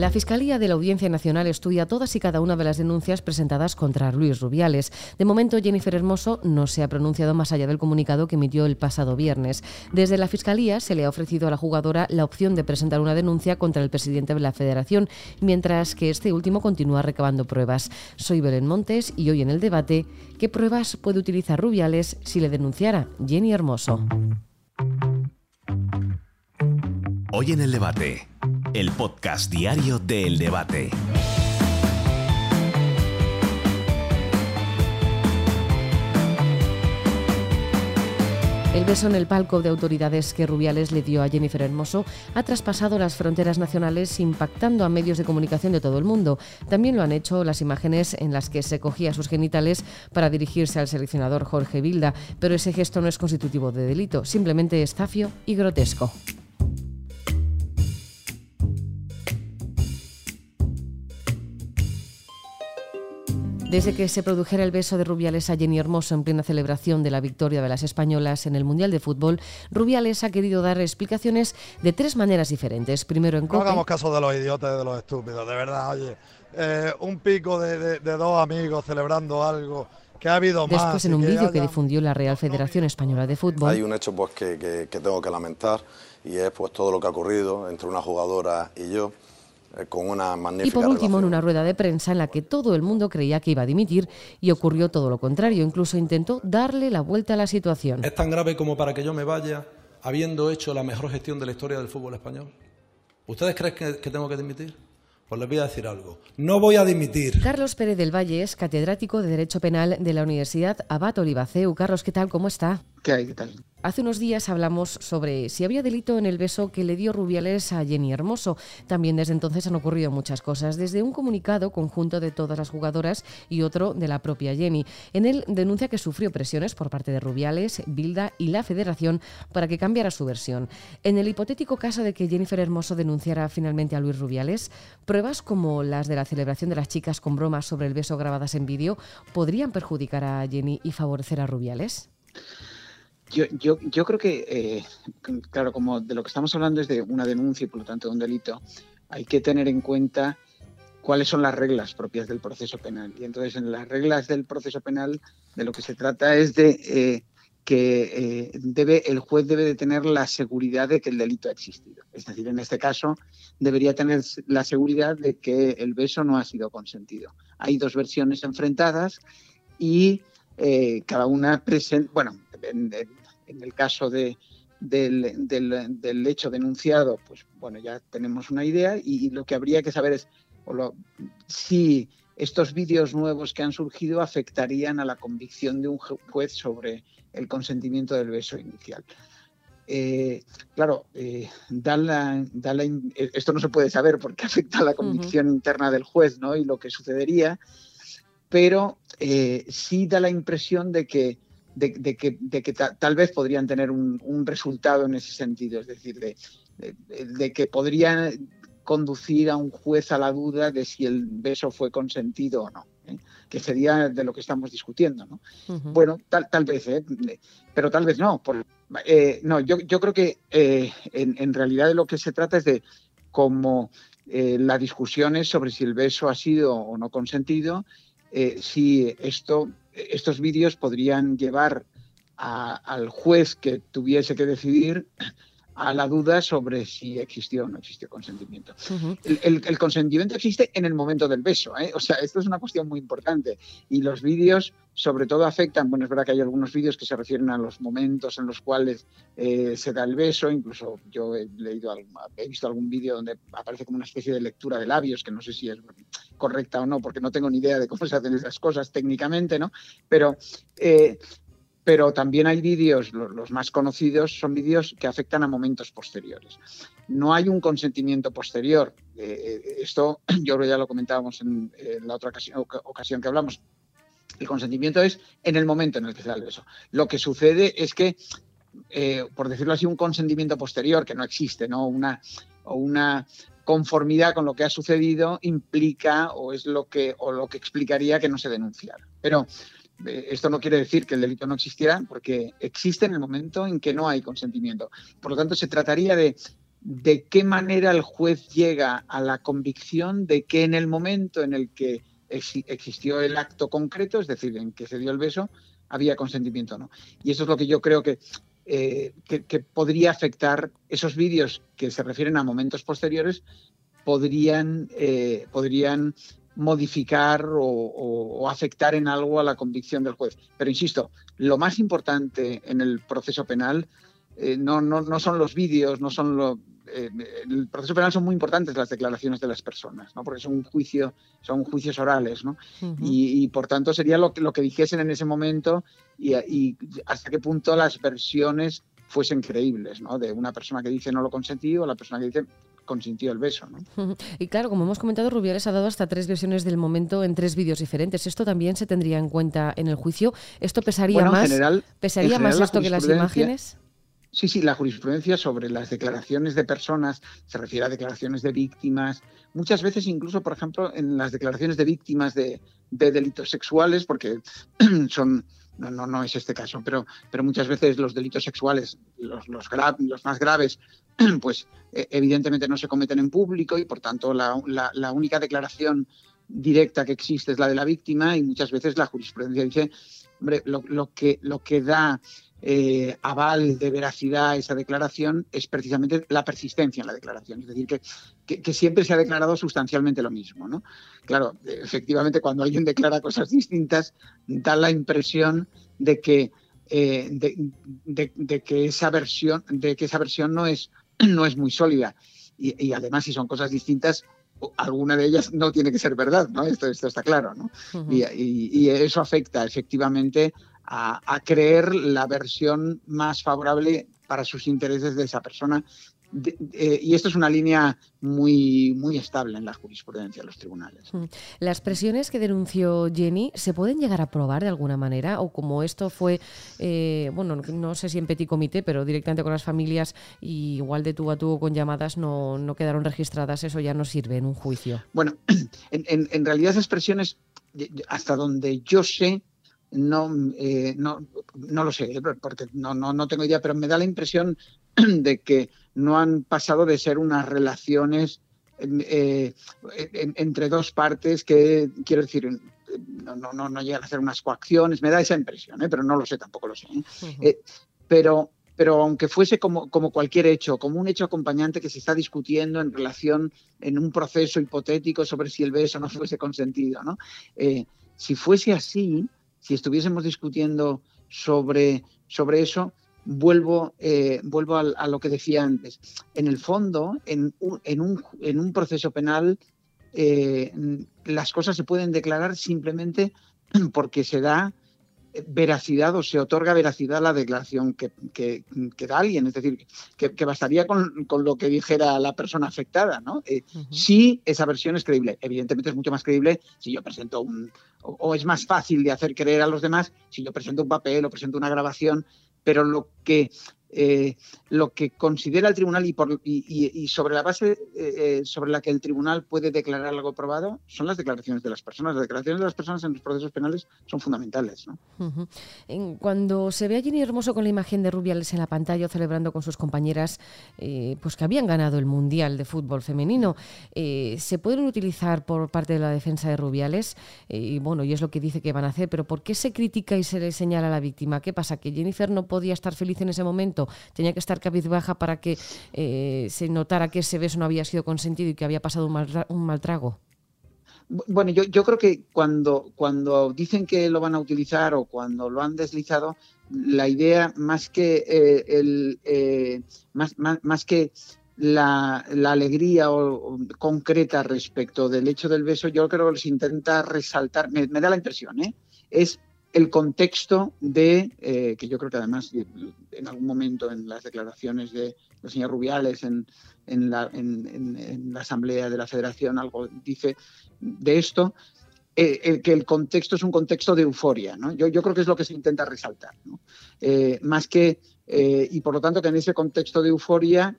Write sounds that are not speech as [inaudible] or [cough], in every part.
La Fiscalía de la Audiencia Nacional estudia todas y cada una de las denuncias presentadas contra Luis Rubiales. De momento, Jennifer Hermoso no se ha pronunciado más allá del comunicado que emitió el pasado viernes. Desde la Fiscalía se le ha ofrecido a la jugadora la opción de presentar una denuncia contra el presidente de la Federación, mientras que este último continúa recabando pruebas. Soy Belén Montes y hoy en el debate, ¿qué pruebas puede utilizar Rubiales si le denunciara Jenny Hermoso? Hoy en el debate el podcast diario de El Debate. El beso en el palco de autoridades que Rubiales le dio a Jennifer Hermoso ha traspasado las fronteras nacionales impactando a medios de comunicación de todo el mundo. También lo han hecho las imágenes en las que se cogía sus genitales para dirigirse al seleccionador Jorge Vilda, pero ese gesto no es constitutivo de delito, simplemente es zafio y grotesco. Desde que se produjera el beso de Rubiales a Jenny Hermoso en plena celebración de la victoria de las españolas en el Mundial de Fútbol, Rubiales ha querido dar explicaciones de tres maneras diferentes. Primero en No hagamos caso de los idiotas y de los estúpidos, de verdad, oye. Eh, un pico de, dos amigos celebrando algo que ha habido más. Después, en un vídeo que difundió la Real Federación Española de Fútbol. Hay un hecho pues, que, que, tengo que lamentar y es pues todo lo que ha ocurrido entre una jugadora y yo. Eh, con una magnífica Y por último, en una rueda de prensa en la que todo el mundo creía que iba a dimitir y ocurrió todo lo contrario. Incluso intentó darle la vuelta a la situación. ¿Es tan grave como para que yo me vaya habiendo hecho la mejor gestión de la historia del fútbol español? ¿Ustedes creen que, que tengo que dimitir? Pues les voy a decir algo. No voy a dimitir. Carlos Pérez del Valle es catedrático de Derecho Penal de la Universidad Abad Olivaceu. Carlos, ¿qué tal? ¿Cómo está? ¿Qué hay? ¿Qué tal? Hace unos días hablamos sobre si había delito en el beso que le dio Rubiales a Jenny Hermoso. También desde entonces han ocurrido muchas cosas, desde un comunicado conjunto de todas las jugadoras y otro de la propia Jenny. En él denuncia que sufrió presiones por parte de Rubiales, Bilda y la Federación para que cambiara su versión. En el hipotético caso de que Jennifer Hermoso denunciara finalmente a Luis Rubiales, pruebas como las de la celebración de las chicas con bromas sobre el beso grabadas en vídeo podrían perjudicar a Jenny y favorecer a Rubiales. Yo, creo que, eh, claro, como de lo que estamos hablando es de una denuncia y por lo tanto de un delito, hay que tener en cuenta cuáles son las reglas propias del proceso penal. Y entonces en las reglas del proceso penal de lo que se trata es de eh, que eh, debe, el juez debe de tener la seguridad de que el delito ha existido. Es decir, en este caso debería tener la seguridad de que el beso no ha sido consentido. Hay dos versiones enfrentadas y cada una presenta, bueno, en, en el caso de, del, hecho denunciado, pues bueno, ya tenemos una idea y, lo que habría que saber es si estos vídeos nuevos que han surgido afectarían a la convicción de un juez sobre el consentimiento del beso inicial. Eh, claro, eh, esto no se puede saber porque afecta a la convicción interna del juez ¿no? y lo que sucedería, pero eh, sí da la impresión de que de, que, tal vez podrían tener un, resultado en ese sentido, es decir, de, que podrían conducir a un juez a la duda de si el beso fue consentido o no, ¿eh? que sería de lo que estamos discutiendo. ¿no? Bueno, tal, tal vez, ¿eh? pero tal vez no. Eh, no, yo, yo, creo que en, en, realidad de lo que se trata es de cómo la discusión es sobre si el beso ha sido o no consentido, si esto estos vídeos podrían llevar al juez que tuviese que decidir a la duda sobre si existió o no existió consentimiento. el, consentimiento existe en el momento del beso, ¿eh? o sea, esto es una cuestión muy importante. Y los vídeos sobre todo afectan, bueno, es verdad que hay algunos vídeos que se refieren a los momentos en los cuales eh, se da el beso, incluso yo he leído, he visto algún vídeo donde aparece como una especie de lectura de labios, que no sé si es correcta o no, porque no tengo ni idea de cómo se hacen esas cosas técnicamente, ¿no? Pero eh, pero también hay vídeos, los, más conocidos son vídeos que afectan a momentos posteriores. No hay un consentimiento posterior. Eh, eh, esto [clears throat] yo creo ya lo comentábamos en, la otra ocasión, que hablamos. El consentimiento es en el momento en el que se da el beso. Lo que sucede es que, por decirlo así, un consentimiento posterior que no existe, ¿no? Una, o una conformidad con lo que ha sucedido implica o es lo que o lo que explicaría que no se denunciara. Pero eh, esto no quiere decir que el delito no existiera, porque existe en el momento en que no hay consentimiento. Por lo tanto, se trataría de de qué manera el juez llega a la convicción de que en el momento en el que existió el acto concreto, es decir, en que se dio el beso, había consentimiento o no. Y eso es lo que yo creo que, eh, que, podría afectar esos vídeos que se refieren a momentos posteriores, podrían, eh, podrían modificar o, afectar en algo a la convicción del juez. Pero insisto, lo más importante en el proceso penal eh, no, no, no, son los vídeos, no son lo, eh, el proceso penal son muy importantes las declaraciones de las personas, ¿no? porque son un juicio, son juicios orales, ¿no? y, por tanto sería lo, lo que dijesen en ese momento y, y, hasta qué punto las versiones fuesen creíbles, ¿no? De una persona que dice no lo consentí o la persona que dice consintió el beso. ¿no? [laughs] Y claro, como hemos comentado, Rubiales ha dado hasta tres versiones del momento en tres vídeos diferentes. ¿Esto también se tendría en cuenta en el juicio? ¿Esto pesaría más, general, pesaría más esto que las imágenes? Sí, sí, la jurisprudencia sobre las declaraciones de personas se refiere a declaraciones de víctimas, muchas veces incluso, por ejemplo, en las declaraciones de víctimas de, delitos sexuales, porque [clears throat] son, no, no, no, es este caso, pero, pero muchas veces los delitos sexuales, los, más graves, [clears throat] pues e, evidentemente no se cometen en público y por tanto la, única declaración directa que existe es la de la víctima y muchas veces la jurisprudencia dice, hombre, lo que, lo que da eh, aval de veracidad a esa declaración es precisamente la persistencia en la declaración, es decir, que, que, siempre se ha declarado sustancialmente lo mismo. ¿no? Claro, efectivamente, cuando alguien declara cosas distintas, da la impresión de que, eh, de, que esa versión, de que esa versión no es, [clears throat] no es muy sólida. Y, además, si son cosas distintas, alguna de ellas no tiene que ser verdad, ¿no? Esto, esto está claro, ¿no? y, y, eso afecta efectivamente a, creer la versión más favorable para sus intereses de esa persona. y esto es una línea muy, muy estable en la jurisprudencia de los tribunales. Mm. ¿Las presiones que denunció Jenny se pueden llegar a probar de alguna manera? ¿O como esto fue, eh, bueno, no sé si en petit comité, pero directamente con las familias, y igual de tú a tú con llamadas no, no quedaron registradas, eso ya no sirve en un juicio? Bueno, [clears throat] en, en realidad esas presiones, hasta donde yo sé, no, eh, no, no lo sé, porque no, no, no tengo idea, pero me da la impresión [clears throat] de que no han pasado de ser unas relaciones eh, entre dos partes que, quiero decir, no, no, no, llegan a hacer unas coacciones, me da esa impresión, ¿eh? pero no lo sé, tampoco lo sé. pero, pero aunque fuese como, como cualquier hecho, como un hecho acompañante que se está discutiendo en relación, en un proceso hipotético sobre si el beso no fuese consentido, ¿no? si fuese así, si estuviésemos discutiendo sobre, sobre eso, vuelvo, eh, vuelvo a, lo que decía antes. En el fondo, en un, en un, en un proceso penal, eh, las cosas se pueden declarar simplemente [clears throat] porque se da veracidad o se otorga veracidad a la declaración que, que, da alguien. Es decir, que, bastaría con, con, lo que dijera la persona afectada. ¿no? Eh, si esa versión es creíble. Evidentemente es mucho más creíble si yo presento un... o es más fácil de hacer creer a los demás si yo presento un papel o presento una grabación, pero lo que eh, lo que considera el tribunal y, por, y, sobre la base eh, eh, sobre la que el tribunal puede declarar algo probado son las declaraciones de las personas. Las declaraciones de las personas en los procesos penales son fundamentales. Cuando se ve a Jenny Hermoso con la imagen de Rubiales en la pantalla celebrando con sus compañeras pues que habían ganado el Mundial de Fútbol Femenino, ¿se pueden utilizar por parte de la defensa de Rubiales? y bueno, y es lo que dice que van a hacer, pero ¿por qué se critica y se le señala a la víctima? ¿Qué pasa? ¿Que Jennifer no podía estar feliz en ese momento? Tenía que estar cabizbaja para que eh, se notara que ese beso no había sido consentido y que había pasado un mal, trago? Bueno, yo, creo que cuando, dicen que lo van a utilizar o cuando lo han deslizado, la idea más que eh, eh, la, alegría concreta respecto del hecho del beso, yo creo que se intenta resaltar, me, me da la impresión, ¿eh? es el contexto de, eh, que yo creo que además en algún momento en las declaraciones de la señora Rubiales en, la, Asamblea de la Federación algo dice de esto, eh, que el contexto es un contexto de euforia. ¿no? Yo, creo que es lo que se intenta resaltar. Eh, más que, y por lo tanto que en ese contexto de euforia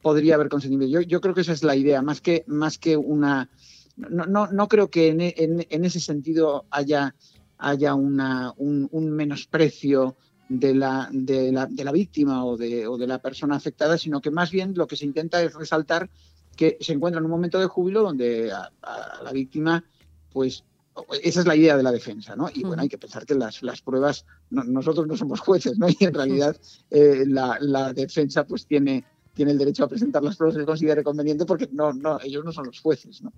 podría haber consentimiento. Yo, yo creo que esa es la idea, más que, más que una... No, no, no creo que en ese sentido haya haya una, un, menosprecio de la, de la, de la víctima o de, o de la persona afectada, sino que más bien lo que se intenta es resaltar que se encuentra en un momento de júbilo donde a, la víctima, pues esa es la idea de la defensa, ¿no? Y bueno, hay que pensar que las, las pruebas, nosotros no somos jueces, ¿no? Y en realidad eh, la, la, defensa pues tiene, tiene el derecho a presentar las pruebas que considere conveniente porque no, no, ellos no son los jueces, ¿no?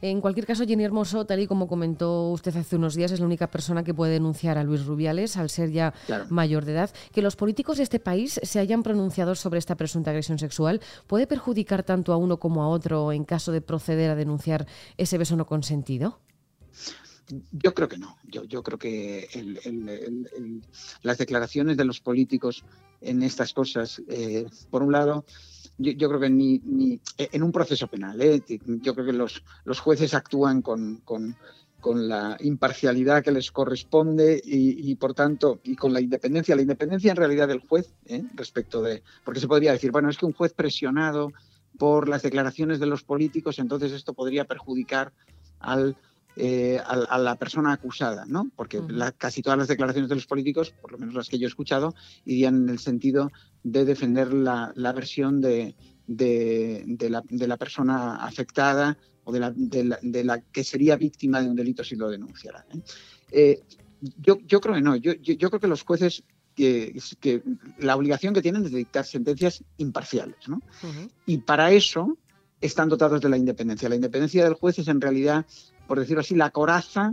En cualquier caso, Jenny Hermoso, tal y como comentó usted hace unos días, es la única persona que puede denunciar a Luis Rubiales al ser ya mayor de edad. Que los políticos de este país se hayan pronunciado sobre esta presunta agresión sexual puede perjudicar tanto a uno como a otro en caso de proceder a denunciar ese beso no consentido. Yo creo que no. Yo, yo creo que las declaraciones de los políticos en estas cosas, eh, por un lado, yo, creo que ni, ni, en un proceso penal, ¿eh? yo creo que los, los jueces actúan con, con, con, la imparcialidad que les corresponde y, y, por tanto, y con la independencia. La independencia en realidad del juez, ¿eh? respecto de, porque se podría decir, bueno, es que un juez presionado por las declaraciones de los políticos, entonces esto podría perjudicar al eh, a, la persona acusada, ¿no? Porque casi todas las declaraciones de los políticos, por lo menos las que yo he escuchado, irían en el sentido de defender la, versión de, de, la, persona afectada o de la, de la, que sería víctima de un delito si lo denunciara. ¿eh? Eh, yo, yo, creo que no, yo, yo, creo que los jueces que, que, la obligación que tienen es de dictar sentencias imparciales. ¿no? Y para eso están dotados de la independencia. La independencia del juez es en realidad por decirlo así, la coraza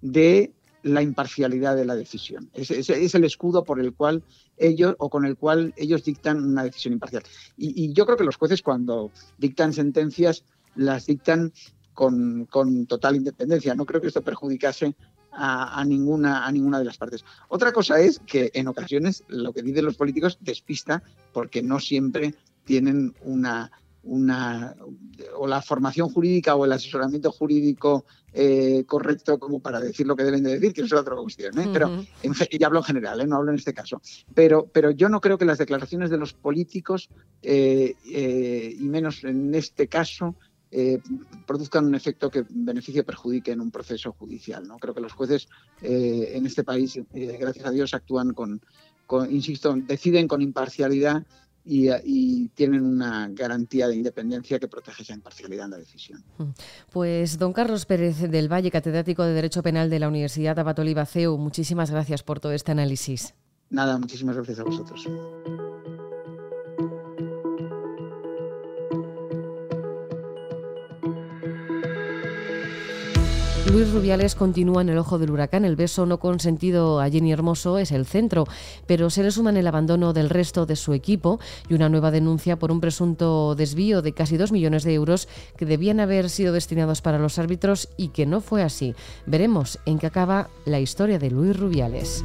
de la imparcialidad de la decisión. Es, es, el escudo por el cual ellos o con el cual ellos dictan una decisión imparcial. Y, yo creo que los jueces cuando dictan sentencias las dictan con, total independencia. No creo que esto perjudicase a, ninguna, a ninguna de las partes. Otra cosa es que en ocasiones lo que dicen los políticos despista porque no siempre tienen una una o la formación jurídica o el asesoramiento jurídico eh, correcto como para decir lo que deben de decir, que es otra cuestión. ¿eh? Pero y hablo en general, ¿eh? no hablo en este caso. Pero, pero yo no creo que las declaraciones de los políticos, y menos en este caso, produzcan un efecto que beneficie o perjudique en un proceso judicial. ¿no? Creo que los jueces en este país, gracias a Dios, actúan con, insisto, deciden con imparcialidad y, tienen una garantía de independencia que protege esa imparcialidad en la decisión. Mm. Pues don Carlos Pérez del Valle, catedrático de Derecho Penal de la Universidad Abatoliba CEU, muchísimas gracias por todo este análisis. Nada, muchísimas gracias a vosotros. Luis Rubiales continúa en el ojo del huracán. El beso no consentido a Jenny Hermoso es el centro, pero se le suman el abandono del resto de su equipo y una nueva denuncia por un presunto desvío de casi dos millones de euros que debían haber sido destinados para los árbitros y que no fue así. Veremos en qué acaba la historia de Luis Rubiales.